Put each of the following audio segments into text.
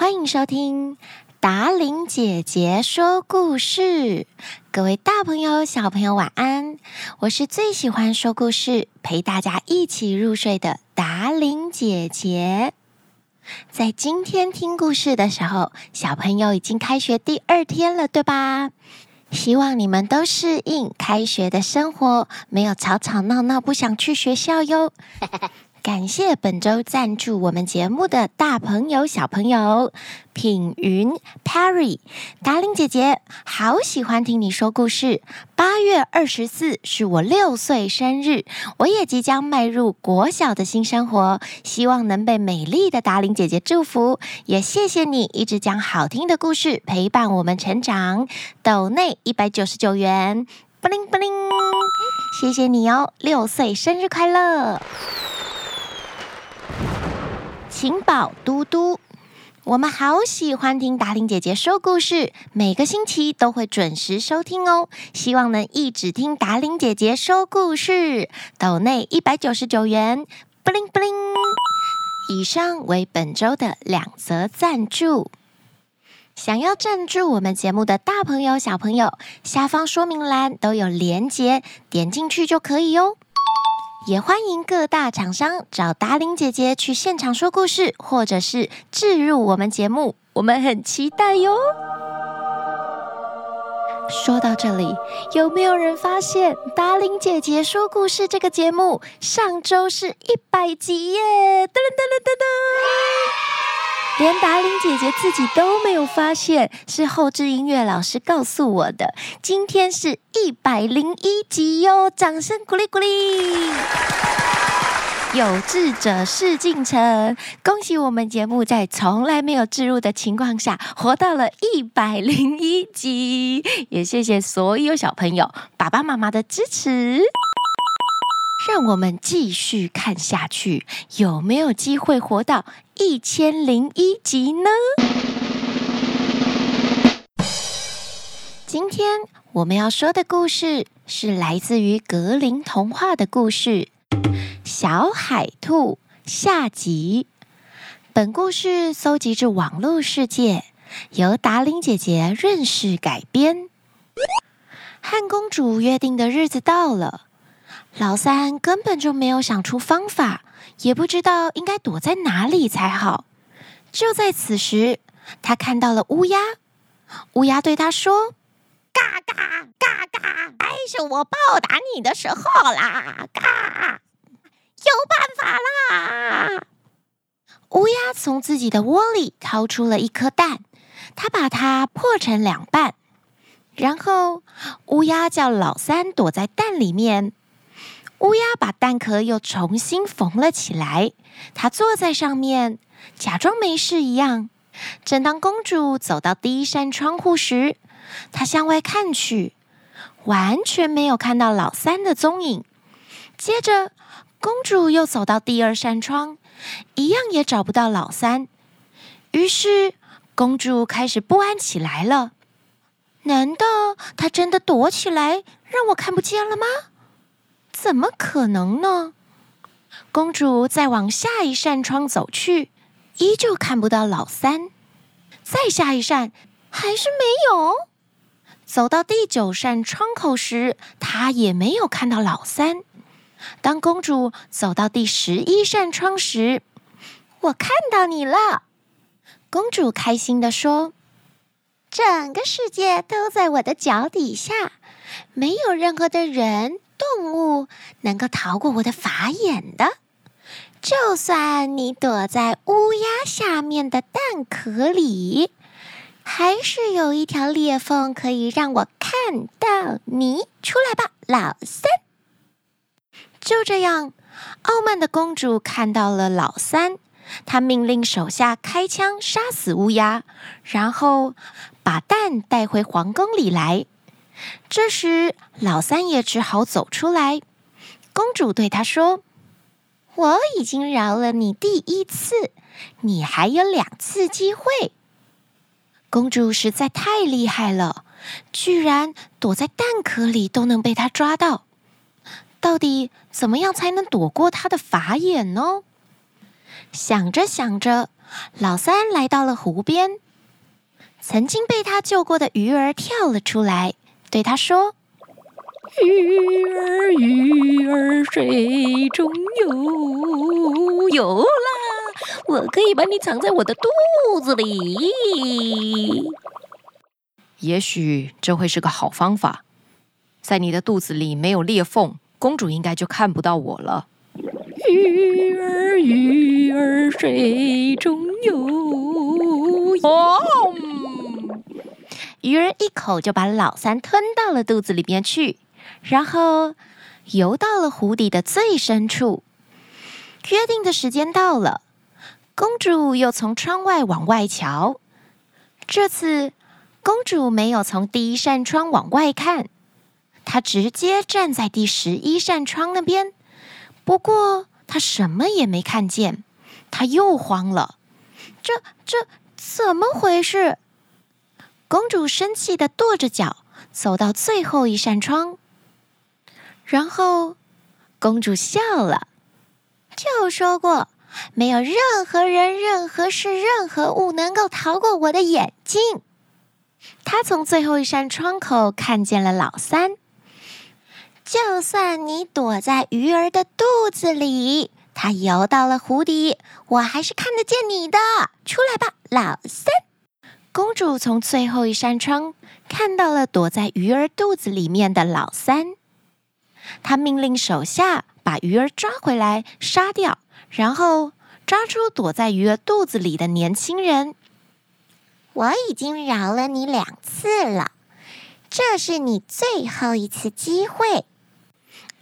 欢迎收听达伶姐姐说故事。各位大朋友、小朋友，晚安！我是最喜欢说故事、陪大家一起入睡的达伶姐姐。在今天听故事的时候，小朋友已经开学第二天了，对吧？希望你们都适应开学的生活，没有吵吵闹闹，不想去学校哟。感谢本周赞助我们节目的大朋友、小朋友，品云、Perry、达令姐姐，好喜欢听你说故事。八月二十四是我六岁生日，我也即将迈入国小的新生活，希望能被美丽的达令姐姐祝福。也谢谢你一直讲好听的故事，陪伴我们成长。斗内一百九十九元，布灵布灵，谢谢你哦，六岁生日快乐！请保嘟嘟，我们好喜欢听达伶姐姐说故事，每个星期都会准时收听哦。希望能一直听达伶姐姐说故事。斗内一百九十九元，布灵布灵。以上为本周的两则赞助。想要赞助我们节目的大朋友、小朋友，下方说明栏都有连结，点进去就可以哟。也欢迎各大厂商找达玲姐姐去现场说故事，或者是置入我们节目，我们很期待哟。说到这里，有没有人发现达玲姐姐说故事这个节目上周是一百集耶？噔噔噔噔。连达伶姐姐自己都没有发现，是后置音乐老师告诉我的。今天是一百零一集哟，掌声鼓励鼓励！有志者事竟成，恭喜我们节目在从来没有置入的情况下，活到了一百零一集。也谢谢所有小朋友、爸爸妈妈的支持。让我们继续看下去，有没有机会活到一千零一集呢？今天我们要说的故事是来自于格林童话的故事《小海兔》下集。本故事搜集自网络世界，由达伶姐姐润饰改编。和公主约定的日子到了。老三根本就没有想出方法，也不知道应该躲在哪里才好。就在此时，他看到了乌鸦。乌鸦对他说：“嘎嘎嘎嘎，该是我报答你的时候啦！嘎，有办法啦！”乌鸦从自己的窝里掏出了一颗蛋，他把它破成两半，然后乌鸦叫老三躲在蛋里面。乌鸦把蛋壳又重新缝了起来，它坐在上面，假装没事一样。正当公主走到第一扇窗户时，她向外看去，完全没有看到老三的踪影。接着，公主又走到第二扇窗，一样也找不到老三。于是，公主开始不安起来了。难道他真的躲起来，让我看不见了吗？怎么可能呢？公主再往下一扇窗走去，依旧看不到老三。再下一扇，还是没有。走到第九扇窗口时，她也没有看到老三。当公主走到第十一扇窗时，我看到你了。公主开心地说：“整个世界都在我的脚底下，没有任何的人。”动物能够逃过我的法眼的，就算你躲在乌鸦下面的蛋壳里，还是有一条裂缝可以让我看到你。出来吧，老三！就这样，傲慢的公主看到了老三，她命令手下开枪杀死乌鸦，然后把蛋带回皇宫里来。这时，老三也只好走出来。公主对他说：“我已经饶了你第一次，你还有两次机会。”公主实在太厉害了，居然躲在蛋壳里都能被他抓到。到底怎么样才能躲过他的法眼呢？想着想着，老三来到了湖边，曾经被他救过的鱼儿跳了出来，对他说：“鱼儿，鱼儿，水中游，游啦，我可以把你藏在我的肚子里。也许这会是个好方法，在你的肚子里没有裂缝，公主应该就看不到我了。”鱼儿，鱼儿，水中游。哦，鱼儿一口就把老三吞到了肚子里面去，然后游到了湖底的最深处。约定的时间到了，公主又从窗外往外瞧。这次，公主没有从第一扇窗往外看，她直接站在第十一扇窗那边。不过，她什么也没看见，她又慌了。这这怎么回事？公主生气的跺着脚走到最后一扇窗，然后公主笑了。就说过，没有任何人、任何事、任何物能够逃过我的眼睛。她从最后一扇窗口看见了老三。就算你躲在鱼儿的肚子里，它游到了湖底，我还是看得见你的。出来吧，老三！公主从最后一扇窗看到了躲在鱼儿肚子里面的老三，她命令手下把鱼儿抓回来杀掉，然后抓出躲在鱼儿肚子里的年轻人。我已经饶了你两次了，这是你最后一次机会。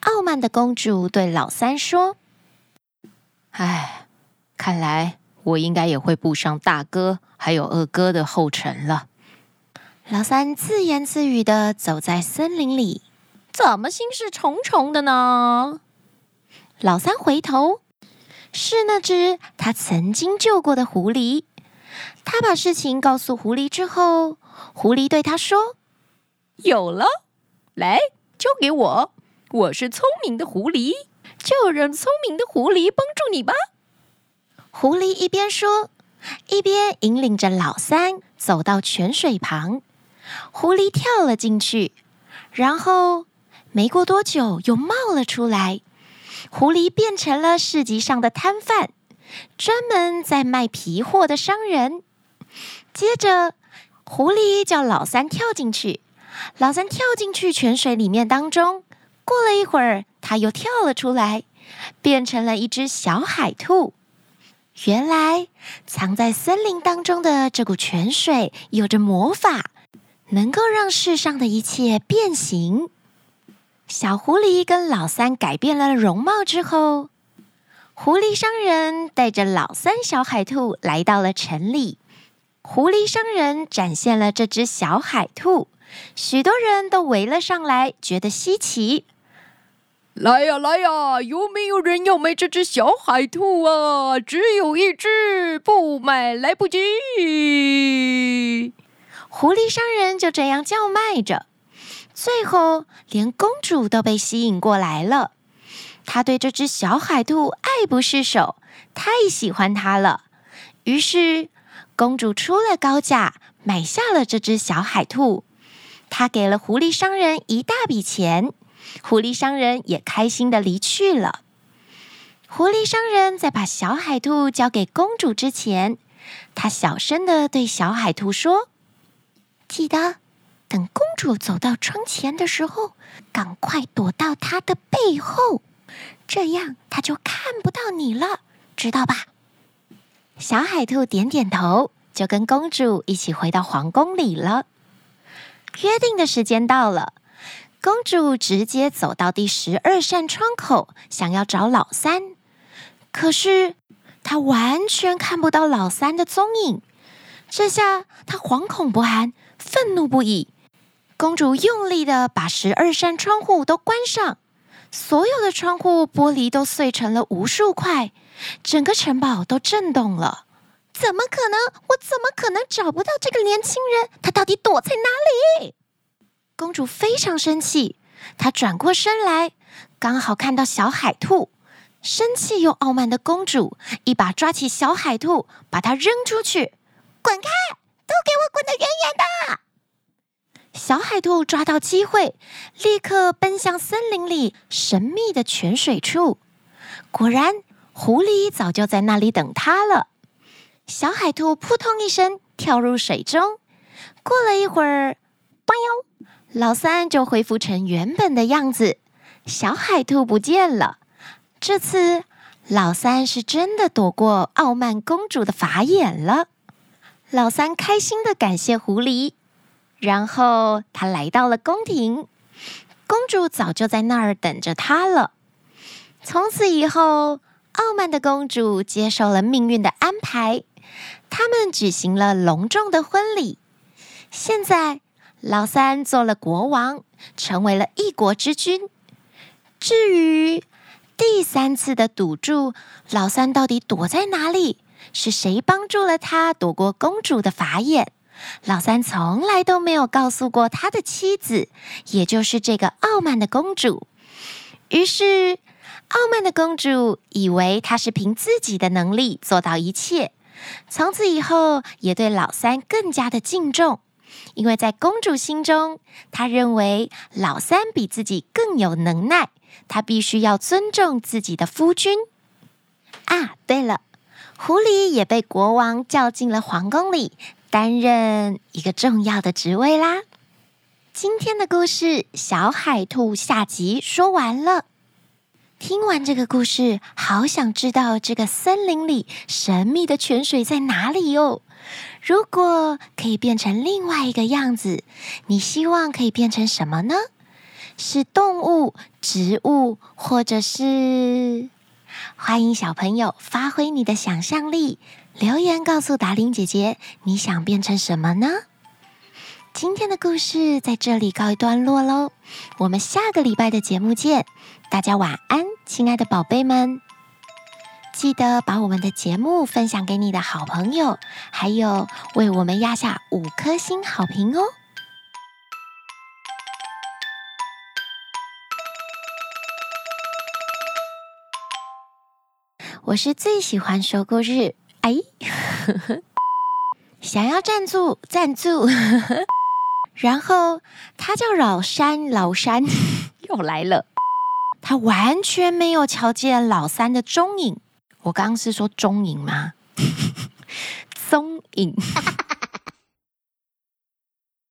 傲慢的公主对老三说：“唉，看来我应该也会步上大哥还有二哥的后尘了。”老三自言自语的走在森林里，怎么心事重重的呢？老三回头，是那只他曾经救过的狐狸。他把事情告诉狐狸之后，狐狸对他说：“有了，来，交给我。”我是聪明的狐狸，就让聪明的狐狸帮助你吧。狐狸一边说，一边引领着老三走到泉水旁。狐狸跳了进去，然后没过多久又冒了出来。狐狸变成了市集上的摊贩，专门在卖皮货的商人。接着，狐狸叫老三跳进去，老三跳进去泉水里面当中。过了一会儿，他又跳了出来，变成了一只小海兔。原来藏在森林当中的这股泉水有着魔法，能够让世上的一切变形。小狐狸跟老三改变了容貌之后，狐狸商人带着老三小海兔来到了城里。狐狸商人展现了这只小海兔，许多人都围了上来，觉得稀奇。来呀来呀，有没有人要买这只小海兔啊？只有一只，不买来不及。狐狸商人就这样叫卖着，最后连公主都被吸引过来了。她对这只小海兔爱不释手，太喜欢它了。于是公主出了高价买下了这只小海兔，她给了狐狸商人一大笔钱。狐狸商人也开心的离去了。狐狸商人在把小海兔交给公主之前，他小声的对小海兔说：“记得等公主走到窗前的时候，赶快躲到她的背后，这样她就看不到你了，知道吧？”小海兔点点头，就跟公主一起回到皇宫里了。约定的时间到了。公主直接走到第十二扇窗口，想要找老三，可是她完全看不到老三的踪影。这下她惶恐不安，愤怒不已。公主用力的把十二扇窗户都关上，所有的窗户玻璃都碎成了无数块，整个城堡都震动了。怎么可能？我怎么可能找不到这个年轻人？他到底躲在哪里？公主非常生气，她转过身来，刚好看到小海兔，生气又傲慢的公主一把抓起小海兔，把它扔出去，滚开！都给我滚得远远的！小海兔抓到机会，立刻奔向森林里神秘的泉水处。果然，狐狸早就在那里等它了。小海兔扑通一声跳入水中，过了一会儿，喵，老三就恢复成原本的样子。小海兔不见了。这次，老三是真的躲过傲慢公主的法眼了。老三开心地感谢狐狸，然后他来到了宫廷，公主早就在那儿等着他了。从此以后，傲慢的公主接受了命运的安排，他们举行了隆重的婚礼。现在，老三做了国王，成为了一国之君。至于……第三次的赌注，老三到底躲在哪里？是谁帮助了他躲过公主的法眼？老三从来都没有告诉过他的妻子，也就是这个傲慢的公主。于是，傲慢的公主以为他是凭自己的能力做到一切，从此以后也对老三更加的敬重，因为在公主心中，她认为老三比自己更有能耐。她必须要尊重自己的夫君啊！对了，狐狸也被国王叫进了皇宫里，担任一个重要的职位啦。今天的故事《小海兔》下集说完了。听完这个故事，好想知道这个森林里神秘的泉水在哪里哟。如果可以变成另外一个样子，你希望可以变成什么呢？是动物、植物，或者是……欢迎小朋友发挥你的想象力，留言告诉达令姐姐你想变成什么呢？今天的故事在这里告一段落喽，我们下个礼拜的节目见，大家晚安，亲爱的宝贝们！记得把我们的节目分享给你的好朋友，还有为我们压下五颗星好评哦。我是最喜欢说故事，哎，想要赞助赞助，然后他叫老山，老山 又来了，他完全没有瞧见老三的踪影。我刚刚是说踪影吗？踪影。